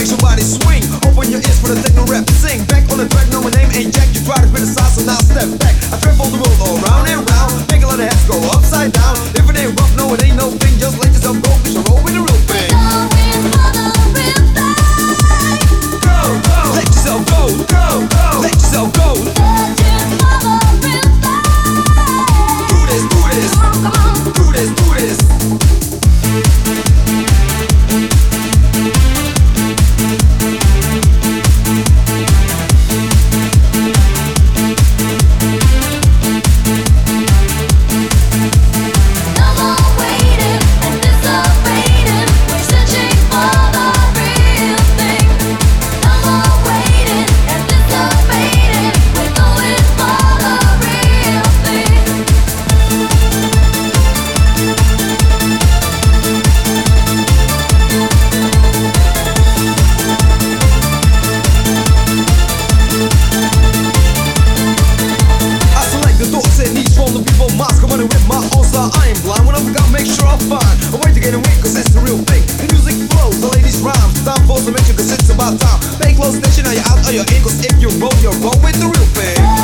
makes your body swing. Open your ears for the techno rap, sing. Back on the track, no, my name ain't Jack. You try to criticize, so now step back. I travel the world all round and round, make a lot of heads go upside down. time. Pay close attention, now you're out of your ankles if you roll your roll with the real thing.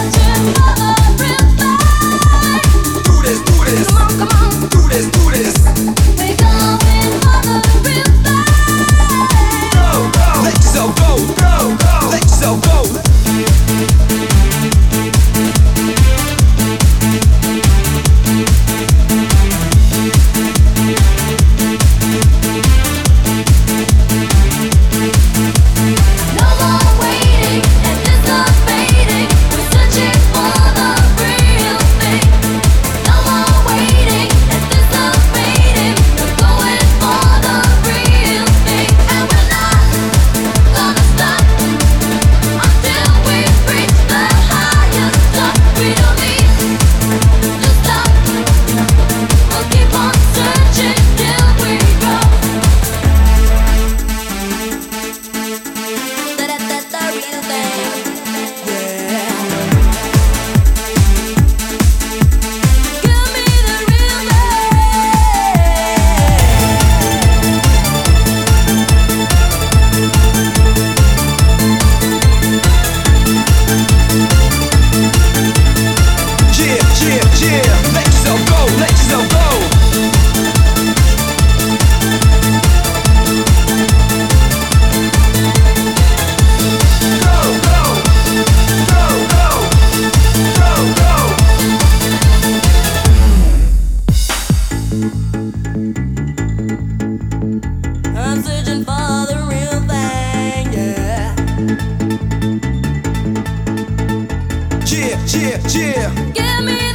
Cheer, cheer, cheer! Give me